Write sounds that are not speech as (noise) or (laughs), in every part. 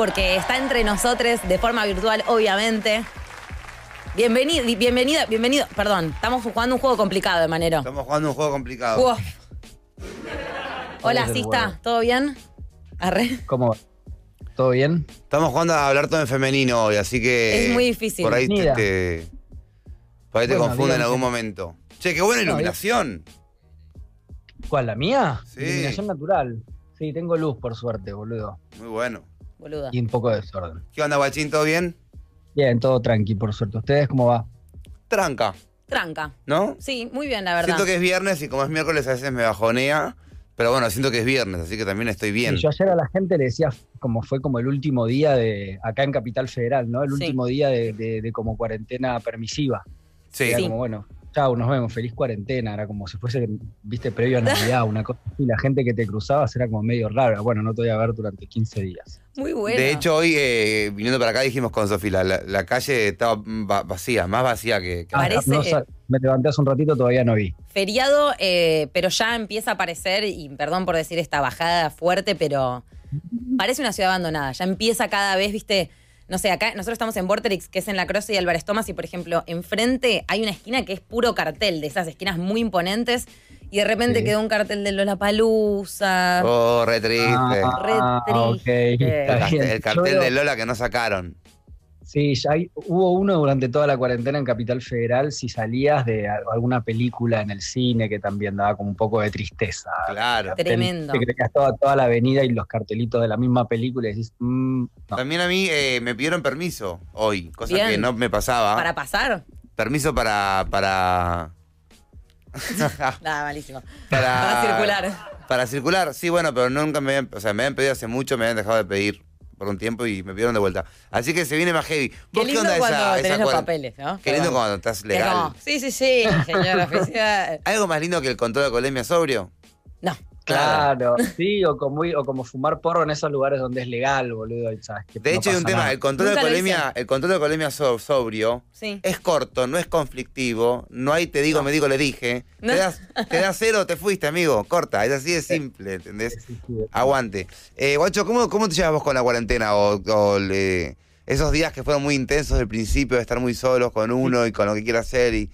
porque está entre nosotros de forma virtual, obviamente. Bienvenido, bienvenido, bienvenido. Perdón, estamos jugando un juego complicado de manera. Estamos jugando un juego complicado. Uf. Hola, Sista, huevo. ¿todo bien? Arre. ¿Cómo va? ¿Todo bien? Estamos jugando a hablar todo en femenino hoy, así que. Es muy difícil. Por ahí te, Mira. te- por ahí te Bueno, confunde en algún momento. Che, qué buena No, iluminación. ¿Cuál, la mía? Sí. Iluminación natural. Sí, tengo luz, por suerte, boludo. Muy bueno. Boluda. Y un poco de desorden. ¿Qué onda, guachín? ¿Todo bien? Bien, todo tranqui, por suerte. ¿Ustedes cómo va? Tranca, Tranca. ¿no? Sí, muy bien, la verdad. Siento que es viernes y como es miércoles a veces me bajonea. Pero bueno, siento que es viernes, así que también estoy bien. Sí, yo ayer a la gente le decía como fue como el último día de, acá en Capital Federal, ¿no? El Sí. último día de, de- de como cuarentena permisiva. Sí. Era Sí. como, bueno, chau, nos vemos, feliz cuarentena. Era como si fuese, viste, previo a Navidad, una cosa así. La gente que te cruzabas era como medio rara. Bueno, no te voy a ver durante 15 días. Muy bueno. De hecho, hoy eh, viniendo para acá dijimos con Sofía, la, la calle estaba va- vacía, más vacía que... que- Ah, Parece- No me levanté hace un ratito, todavía no vi. Feriado, eh, pero ya empieza a aparecer, y perdón por decir esta bajada fuerte, pero parece una ciudad abandonada. Ya empieza cada vez, viste, no sé, acá nosotros estamos en Vorterix, que es en La Croce y Álvarez Thomas, y por ejemplo, enfrente hay una esquina que es puro cartel, de esas esquinas muy imponentes, y de repente Sí. quedó un cartel de Lollapalooza. Oh, re triste. Re ok, triste. el, cartel, bien. el cartel Yo veo- de Lola que no sacaron. Sí, ya hay- hubo uno durante toda la cuarentena en Capital Federal, si salías de alguna película en el cine que también daba como un poco de tristeza. Claro. Tremendo. Te creías toda, toda la avenida y los cartelitos de la misma película y decís, mm, no. También a mí eh, me pidieron permiso hoy, cosa Bien. que no me pasaba. Para pasar. Permiso para. para. (laughs) (laughs) Nada, malísimo. para, Para circular. Para circular, sí, bueno, pero nunca me habían. O sea, me habían pedido hace mucho, me habían dejado de pedir por un tiempo y me pidieron de vuelta. Así que se viene más heavy. Qué ¿Vos lindo onda cuando esa, tenés esa los cuaren- papeles, ¿no? Qué lindo cuando estás Es legal. como, sí, sí, sí, señor oficial. (laughs) ¿Algo más lindo que el control de alcoholemia sobrio? No. Claro, sí, o como, o como fumar porro en esos lugares donde es legal, boludo. y sabes que De no hecho, hay un tema, nada. el control de Nunca alcoholemia, el control de alcoholemia so- sobrio Sí. es corto, no es conflictivo, no hay te digo, me digo, le dije. No. Te, das, te (laughs) das cero, te fuiste, amigo, corta, es así de simple, ¿entendés? Sí, sí, sí. Aguante. Eh, guacho, ¿cómo, ¿cómo te llevas vos con la cuarentena? O, o le- esos días que fueron muy intensos del principio, de estar muy solos con uno y con lo que quiera hacer. Y,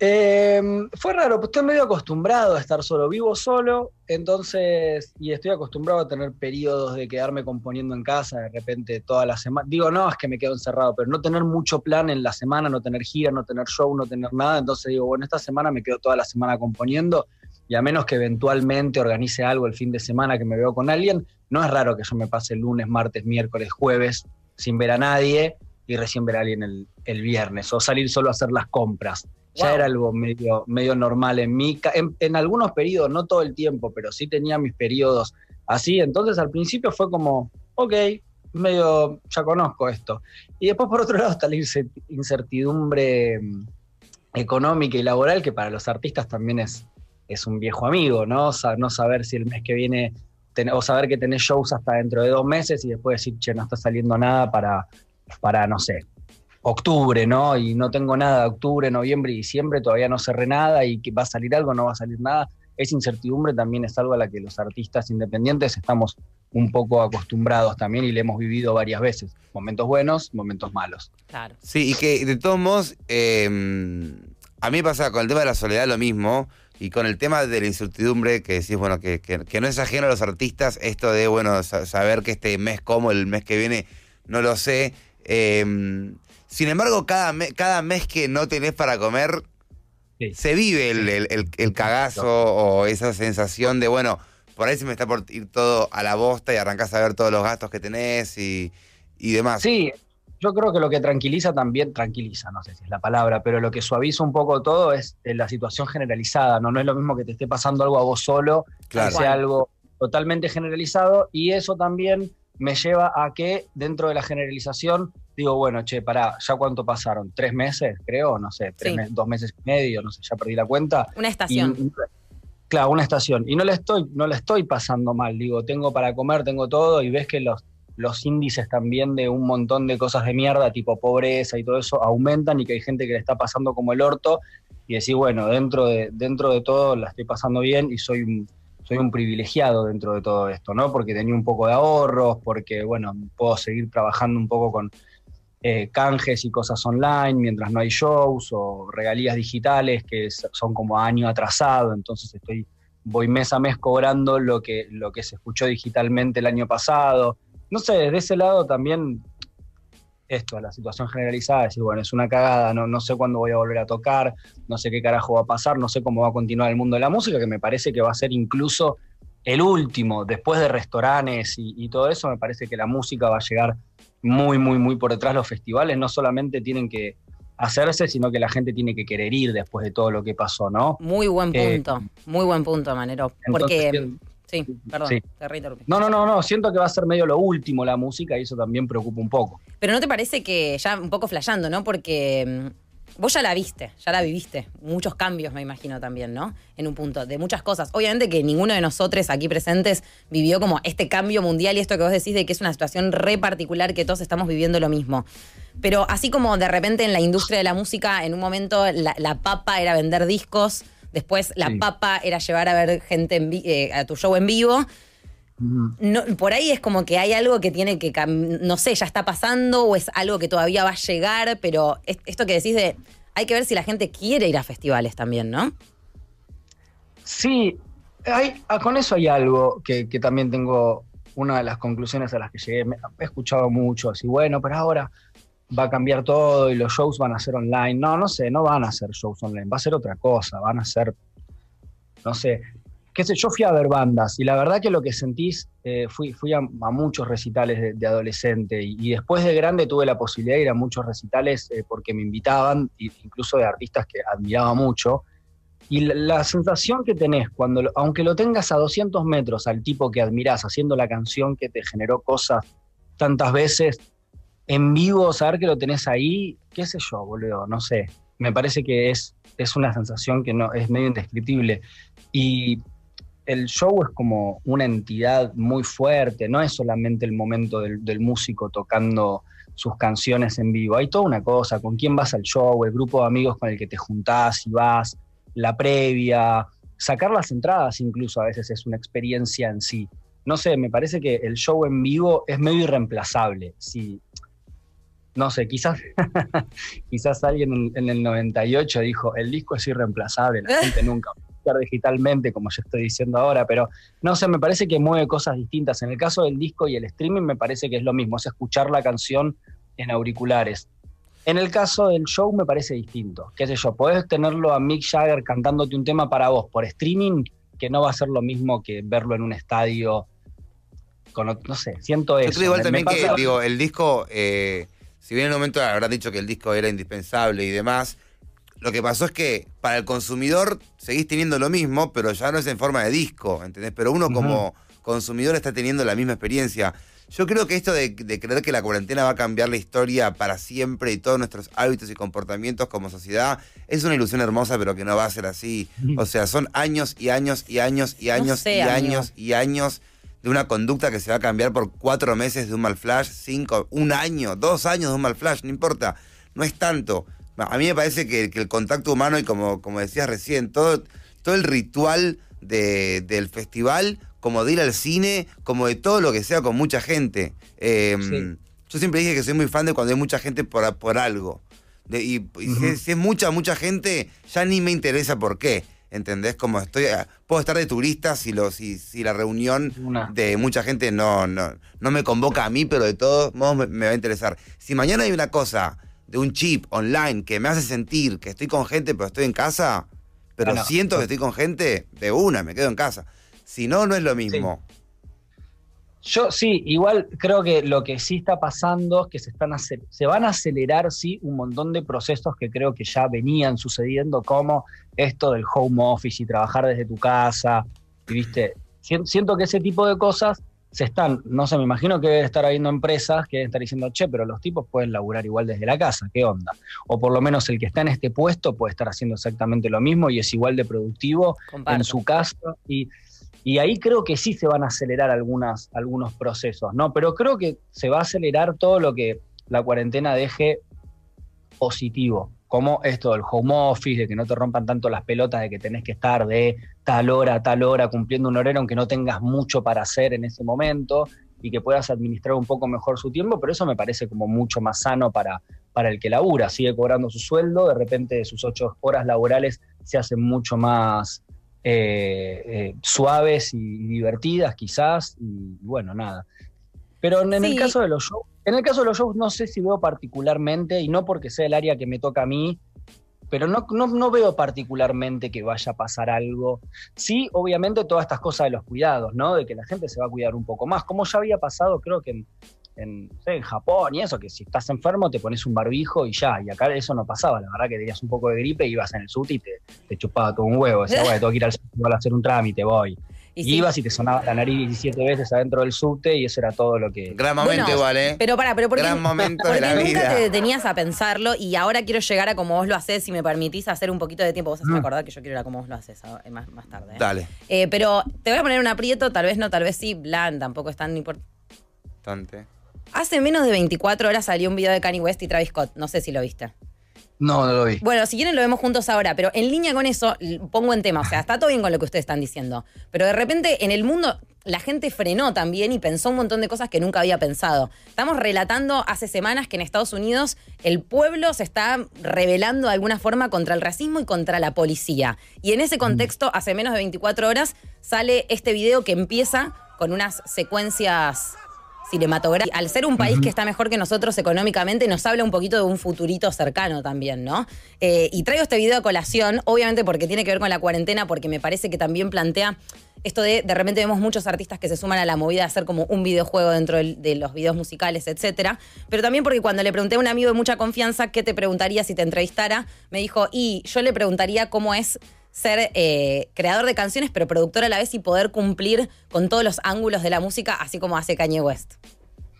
Eh, fue raro, pues estoy medio acostumbrado a estar solo. Vivo solo, entonces, y estoy acostumbrado a tener periodos de quedarme componiendo en casa de repente toda la semana. Digo, no, es que me quedo encerrado, pero no tener mucho plan en la semana, no tener gira, no tener show, no tener nada. Entonces digo, bueno, esta semana me quedo toda la semana componiendo y a menos que eventualmente organice algo el fin de semana que me veo con alguien, no es raro que yo me pase lunes, martes, miércoles, jueves sin ver a nadie y recién ver a alguien el, el viernes o salir solo a hacer las compras. Ya Wow. era algo medio, medio normal en mí. En, en algunos periodos, no todo el tiempo, pero sí tenía mis periodos así. Entonces al principio fue como, ok, medio, ya conozco esto. Y después por otro lado está la incer- incertidumbre mm, económica y laboral, que para los artistas también es, es un viejo amigo, ¿no? Sa- no saber si el mes que viene, ten- o saber que tenés shows hasta dentro de dos meses y después decir, che, no está saliendo nada para, para no sé, octubre, ¿no? Y no tengo nada de octubre, noviembre y diciembre, todavía no cerré nada y que va a salir algo, no va a salir nada. Esa incertidumbre también es algo a la que los artistas independientes estamos un poco acostumbrados también y le hemos vivido varias veces. Momentos buenos, momentos malos. Claro. sí, y que de todos modos, eh, a mí me pasa con el tema de la soledad lo mismo. Y con el tema de la incertidumbre, que decís, bueno, que, que- que no es ajeno a los artistas, esto de, bueno, sa- saber que este mes como el mes que viene, no lo sé. Eh, sin embargo, cada, me- cada mes que no tenés para comer, Sí. se vive el, el- el- el cagazo o esa sensación de, bueno, por ahí se me está por ir todo a la bosta y arrancás a ver todos los gastos que tenés y, y demás. Sí, yo creo que lo que tranquiliza también, tranquiliza, no sé si es la palabra, pero lo que suaviza un poco todo es eh, la situación generalizada, ¿no? No es lo mismo que te esté pasando algo a vos solo, Claro. que sea algo totalmente generalizado, y eso también me lleva a que dentro de la generalización digo, bueno, che, pará, ¿ya cuánto pasaron? ¿Tres meses, creo? No sé, tres Sí. dos meses y medio, no sé, ya perdí la cuenta. Una estación. y- claro, una estación. Y no la estoy, no la estoy pasando mal. Digo, tengo para comer, tengo todo, y ves que los, los índices también de un montón de cosas de mierda, tipo pobreza y todo eso, aumentan y que hay gente que le está pasando como el orto. Y decir, bueno, dentro de, dentro de todo la estoy pasando bien y soy un, soy un privilegiado dentro de todo esto, ¿no? Porque tenía un poco de ahorros, porque, bueno, puedo seguir trabajando un poco con eh, canjes y cosas online mientras no hay shows o regalías digitales que son como año atrasado, entonces estoy voy mes a mes cobrando lo que, lo que se escuchó digitalmente el año pasado. No sé, desde ese lado también esto, la situación generalizada, decir, bueno, es una cagada, no, no sé cuándo voy a volver a tocar, no sé qué carajo va a pasar, no sé cómo va a continuar el mundo de la música, que me parece que va a ser incluso el último, después de restaurantes y, todo eso, me parece que la música va a llegar muy, muy, muy por detrás. Los festivales no solamente tienen que hacerse, sino que la gente tiene que querer ir después de todo lo que pasó, ¿no? Muy buen eh, punto, muy buen punto, Manero. Porque Sí, perdón, te No, no, no, no, siento que va a ser medio lo último la música y eso también preocupa un poco. Pero ¿no te parece que ya un poco flayando, ¿no? Porque mm, vos ya la viste, ya la viviste. Muchos cambios, me imagino también, ¿no? En un punto, de muchas cosas. Obviamente que ninguno de nosotros aquí presentes vivió como este cambio mundial y esto que vos decís de que es una situación re particular que todos estamos viviendo lo mismo. Pero así como de repente en la industria de la música, en un momento la papa era vender discos Después la papa era llevar a ver gente eh, a tu show en vivo. No, por ahí es como que hay algo que tiene que, no sé, ya está pasando o es algo que todavía va a llegar, pero esto que decís de, hay que ver si la gente quiere ir a festivales también, ¿no? Sí, hay, ah, con eso hay algo que, también tengo, una de las conclusiones a las que llegué, he escuchado mucho, así, bueno, pero ahora va a cambiar todo y los shows van a ser online. No, no sé, no van a ser shows online, va a ser otra cosa, van a ser, no sé, qué sé, yo fui a ver bandas y la verdad que lo que sentís, eh, fui, fui a, muchos recitales de, adolescente y, después de grande tuve la posibilidad de ir a muchos recitales eh, porque me invitaban, incluso de artistas que admiraba mucho. Y la, sensación que tenés cuando, aunque lo tengas a 200 metros al tipo que admirás haciendo la canción que te generó cosas tantas veces, en vivo, saber que lo tenés ahí, qué sé yo, boludo, no sé. Me parece que es, es una sensación que no, es medio indescriptible. Y el show es como una entidad muy fuerte, no es solamente el momento del, músico tocando sus canciones en vivo. Hay toda una cosa, con quién vas al show, el grupo de amigos con el que te juntás y vas, la previa, sacar las entradas incluso a veces es una experiencia en sí. No sé, me parece que el show en vivo es medio irreemplazable. Si, no sé, quizás, (laughs) quizás alguien en, el 98 dijo, el disco es irreemplazable, la gente (laughs) nunca digitalmente, como yo estoy diciendo ahora, pero no sé, me parece que mueve cosas distintas. En el caso del disco y el streaming me parece que es lo mismo, es escuchar la canción en auriculares. En el caso del show me parece distinto. ¿Qué sé yo? Podés tenerlo a Mick Jagger cantándote un tema para vos por streaming, que no va a ser lo mismo que verlo en un estadio. Con, no sé, siento eso. Yo creo igual también que, digo, el disco eh, si bien en un momento habrán dicho que el disco era indispensable y demás, lo que pasó es que para el consumidor seguís teniendo lo mismo, pero ya no es en forma de disco, ¿entendés? Pero uno como consumidor está teniendo la misma experiencia. Yo creo que esto de, creer que la cuarentena va a cambiar la historia para siempre y todos nuestros hábitos y comportamientos como sociedad es una ilusión hermosa, pero que no va a ser así. O sea, son años y años y años y años y años y años de una conducta que se va a cambiar por cuatro meses de un mal flash, cinco, un año, dos años de un mal flash, no importa, no es tanto. A mí me parece que, el contacto humano y como, como decías recién, todo, todo el ritual del festival, como de ir al cine, como de todo lo que sea con mucha gente. Em, yo siempre dije que soy muy fan de cuando hay mucha gente por, por algo. y, si, es mucha, mucha gente, ya ni me interesa por qué. ¿Entendés? Como estoy. Eh, puedo estar de turista si, lo, si, si la reunión de mucha gente no, no, no me convoca a mí, pero de todos modos me, va a interesar. Si mañana hay una cosa de un chip online que me hace sentir que estoy con gente, pero estoy en casa, pero siento que estoy con gente, de una, me quedo en casa. Si no, no es lo mismo. Yo sí, igual creo que lo que sí está pasando es que se, están se van a acelerar, sí, un montón de procesos que creo que ya venían sucediendo, como esto del home office y trabajar desde tu casa, viste, siento que ese tipo de cosas se están, no sé, me imagino que debe estar habiendo empresas que deben estar diciendo, che, pero los tipos pueden laburar igual desde la casa, ¿qué onda? O por lo menos el que está en este puesto puede estar haciendo exactamente lo mismo y es igual de productivo en su casa. Y y ahí creo que sí se van a acelerar algunas, algunos procesos, ¿no? Pero creo que se va a acelerar todo lo que la cuarentena deje positivo. Como esto del home office, de que no te rompan tanto las pelotas, de que tenés que estar de tal hora a tal hora cumpliendo un horario aunque no tengas mucho para hacer en ese momento y que puedas administrar un poco mejor su tiempo, pero eso me parece como mucho más sano para, para el que labura, sigue cobrando su sueldo, de repente sus ocho horas laborales se hacen mucho más eh, eh, suaves y divertidas quizás, y bueno, nada. Pero en, el caso de los shows, en el caso de los shows no sé si veo particularmente, y no porque sea el área que me toca a mí, pero no, no, veo particularmente que vaya a pasar algo. Sí, obviamente todas estas cosas de los cuidados, ¿no? De que la gente se va a cuidar un poco más, como ya había pasado creo que en, en, en, Japón y eso, que si estás enfermo te pones un barbijo y ya, y acá eso no pasaba, la verdad que tenías un poco de gripe y ibas en el SUT y te, te chupaba todo un huevo, decía, bueno, tengo que ir al a hacer un trámite, voy. Y, ibas y te sonaba la nariz 17 veces adentro del subte y eso era todo lo que. Gran momento igual, ¿eh? Pero para, pero porque, Gran momento de la nunca vida. te detenías a pensarlo y ahora quiero llegar a como vos lo haces, si me permitís hacer un poquito de tiempo. Vos hacés Mm. acordar que yo quiero ir a como vos lo haces ah, más, más tarde. ¿eh? Dale. Eh, pero te voy a poner un aprieto, tal vez no, tal vez sí, Blan, tampoco es tan importante. Hace menos de 24 horas salió un video de Kanye West y Travis Scott, no sé si lo viste. No, no lo vi. Bueno, si quieren lo vemos juntos ahora, pero en línea con eso pongo en tema, o sea, está todo bien con lo que ustedes están diciendo, pero de repente en el mundo la gente frenó también y pensó un montón de cosas que nunca había pensado. Estamos relatando hace semanas que en Estados Unidos el pueblo se está rebelando de alguna forma contra el racismo y contra la policía. Y en ese contexto, hace menos de 24 horas, sale este video que empieza con unas secuencias cinematográficas. Al ser un país que está mejor que nosotros económicamente, nos habla un poquito de un futurito cercano también, ¿no? Eh, y traigo este video a colación, obviamente porque tiene que ver con la cuarentena, porque me parece que también plantea esto de, de repente vemos muchos artistas que se suman a la movida de hacer como un videojuego dentro del- de los videos musicales, etcétera. Pero también porque cuando le pregunté a un amigo de mucha confianza qué te preguntaría si te entrevistara, me dijo, y yo le preguntaría cómo es ser eh, creador de canciones, pero productor a la vez y poder cumplir con todos los ángulos de la música, así como hace Kanye West.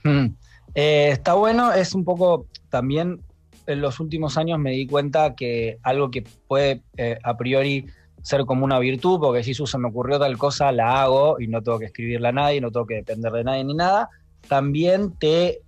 Mm. Eh, está bueno, es un poco también en los últimos años me di cuenta que algo que puede eh, a priori ser como una virtud, porque si se me ocurrió tal cosa, la hago y no tengo que escribirla a nadie, no tengo que depender de nadie ni nada, también te,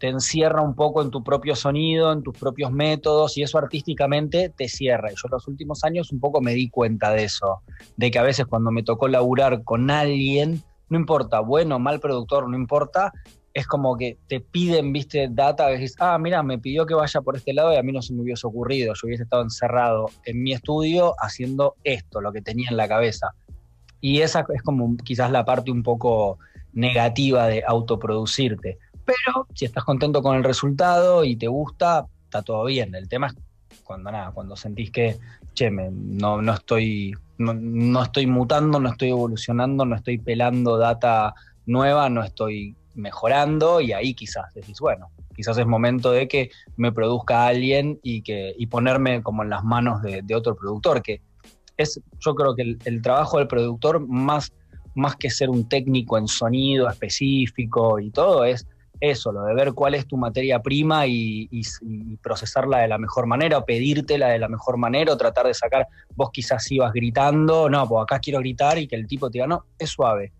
te encierra un poco en tu propio sonido, en tus propios métodos, y eso artísticamente te cierra. Y yo en los últimos años un poco me di cuenta de eso, de que a veces cuando me tocó laburar con alguien, no importa, bueno mal productor, no importa, es como que te piden, viste, data, que dices, ah, mira, me pidió que vaya por este lado y a mí no se me hubiese ocurrido. Yo hubiese estado encerrado en mi estudio haciendo esto, lo que tenía en la cabeza. Y esa es como quizás la parte un poco negativa de autoproducirte. Pero si estás contento con el resultado y te gusta, está todo bien. El tema es cuando nada, cuando sentís que, no, no estoy, no, estoy mutando, no estoy evolucionando, no estoy pelando data nueva, no estoy mejorando, y ahí quizás decís, bueno, quizás es momento de que me produzca alguien y que, y ponerme como en las manos de, de otro productor, que es, yo creo que el, el trabajo del productor, más, más que ser un técnico en sonido específico y todo, es eso, lo de ver cuál es tu materia prima y, y- y procesarla de la mejor manera, o pedírtela de la mejor manera, o tratar de sacar, vos quizás ibas gritando, no, pues acá quiero gritar y que el tipo te diga, no, es suave,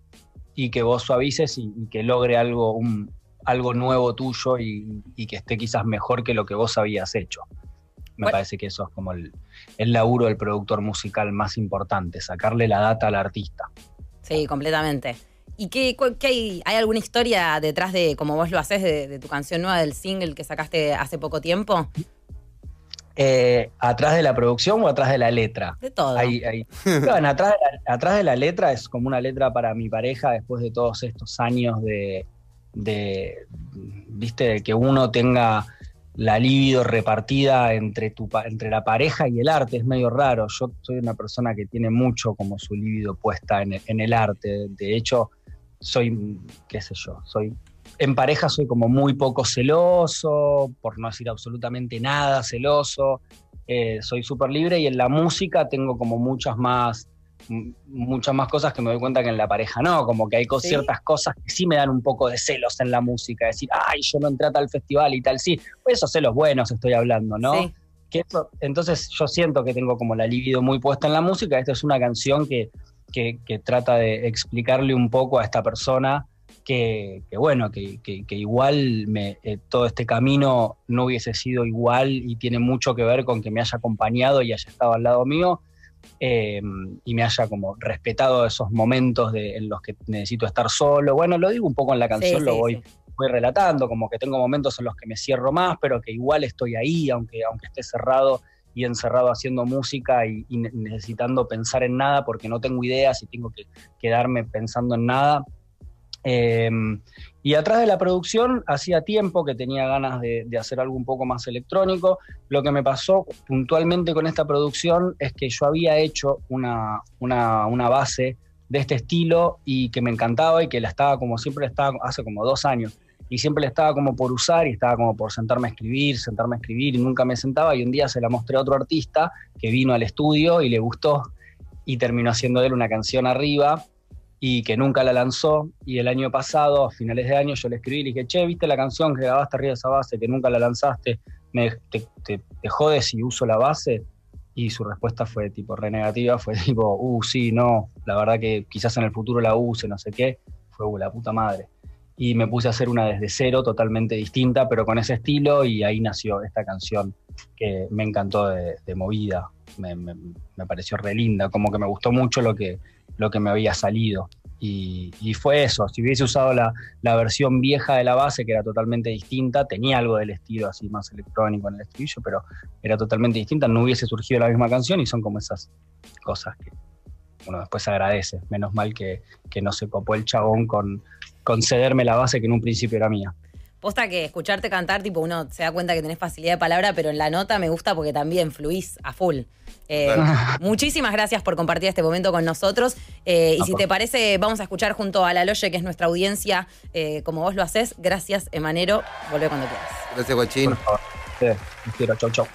y que vos suavices y, y que logre algo, un, algo nuevo tuyo y, y que esté quizás mejor que lo que vos habías hecho. Me Bueno. parece que eso es como el, el laburo del productor musical más importante, sacarle la data al artista. Sí, completamente. ¿Y qué, hay? ¿Hay alguna historia detrás de, como vos lo haces, de, de tu canción nueva, del single que sacaste hace poco tiempo? Eh, ¿Atrás de la producción o atrás de la letra? De todo. Ahí, ahí. (laughs) Bueno, atrás, de la, atrás de la letra es como una letra para mi pareja después de todos estos años de, de viste, de que uno tenga la libido repartida entre, tu, entre la pareja y el arte. Es medio raro. Yo soy una persona que tiene mucho como su libido puesta en el, en el arte. De hecho, soy, qué sé yo, soy... En pareja soy como muy poco celoso, por no decir absolutamente nada celoso eh, soy súper libre y en la música tengo como muchas más muchas más cosas que me doy cuenta que en la pareja no, como que hay ciertas cosas que sí me dan un poco de celos en la música, decir, ay, yo no entré a tal festival y tal, sí, pues esos celos buenos estoy hablando, ¿no? Sí. Que eso- entonces yo siento que tengo como la libido muy puesta en la música, esta es una canción que, que, que trata de explicarle un poco a esta persona que, bueno, que, igual me, eh, todo este camino no hubiese sido igual y tiene mucho que ver con que me haya acompañado y haya estado al lado mío eh, y me haya como respetado esos momentos de, en los que necesito estar solo. Bueno, lo digo un poco en la canción, lo voy, voy relatando, como que tengo momentos en los que me cierro más, pero que igual estoy ahí, aunque, aunque esté cerrado y encerrado haciendo música y, necesitando pensar en nada porque no tengo ideas y tengo que quedarme pensando en nada. Em, y atrás de la producción, hacía tiempo que tenía ganas de, hacer algo un poco más electrónico. Lo que me pasó puntualmente con esta producción es que yo había hecho una, una, base de este estilo y que me encantaba y que la estaba como siempre estaba hace como dos años y siempre estaba como por usar y estaba como por sentarme a escribir, sentarme a escribir y nunca me sentaba y un día se la mostré a otro artista que vino al estudio y le gustó y terminó haciendo él una canción arriba y que nunca la lanzó. Y el año pasado, a finales de año, yo le escribí y le dije, che, ¿viste la canción que grabaste arriba de esa base, que nunca la lanzaste? ¿Me, te, te, jodes si uso la base? Y su respuesta fue tipo re negativa, fue tipo, uh, sí, no, la verdad que quizás en el futuro la use, no sé qué. Fue, uh, la puta madre. Y me puse a hacer una desde cero, totalmente distinta, pero con ese estilo, y ahí nació esta canción que me encantó de, movida, me, me, pareció re linda, como que me gustó mucho lo que, lo que me había salido. Y, fue eso, si hubiese usado la, versión vieja de la base, que era totalmente distinta, tenía algo del estilo así más electrónico en el estribillo, pero era totalmente distinta, no hubiese surgido la misma canción y son como esas cosas que uno después agradece. Menos mal que, que no se copó el chabón con, con cederme la base que en un principio era mía. Posta que escucharte cantar, tipo, uno se da cuenta que tenés facilidad de palabra, pero en la nota me gusta porque también fluís a full. Eh, (laughs) muchísimas gracias por compartir este momento con nosotros. Eh, y si te parece, vamos a escuchar junto a la Loye, que es nuestra audiencia, eh, como vos lo haces. Gracias, Emanero. Volvé cuando quieras. Gracias, Guachín. Sí, quiero. Chau, chau.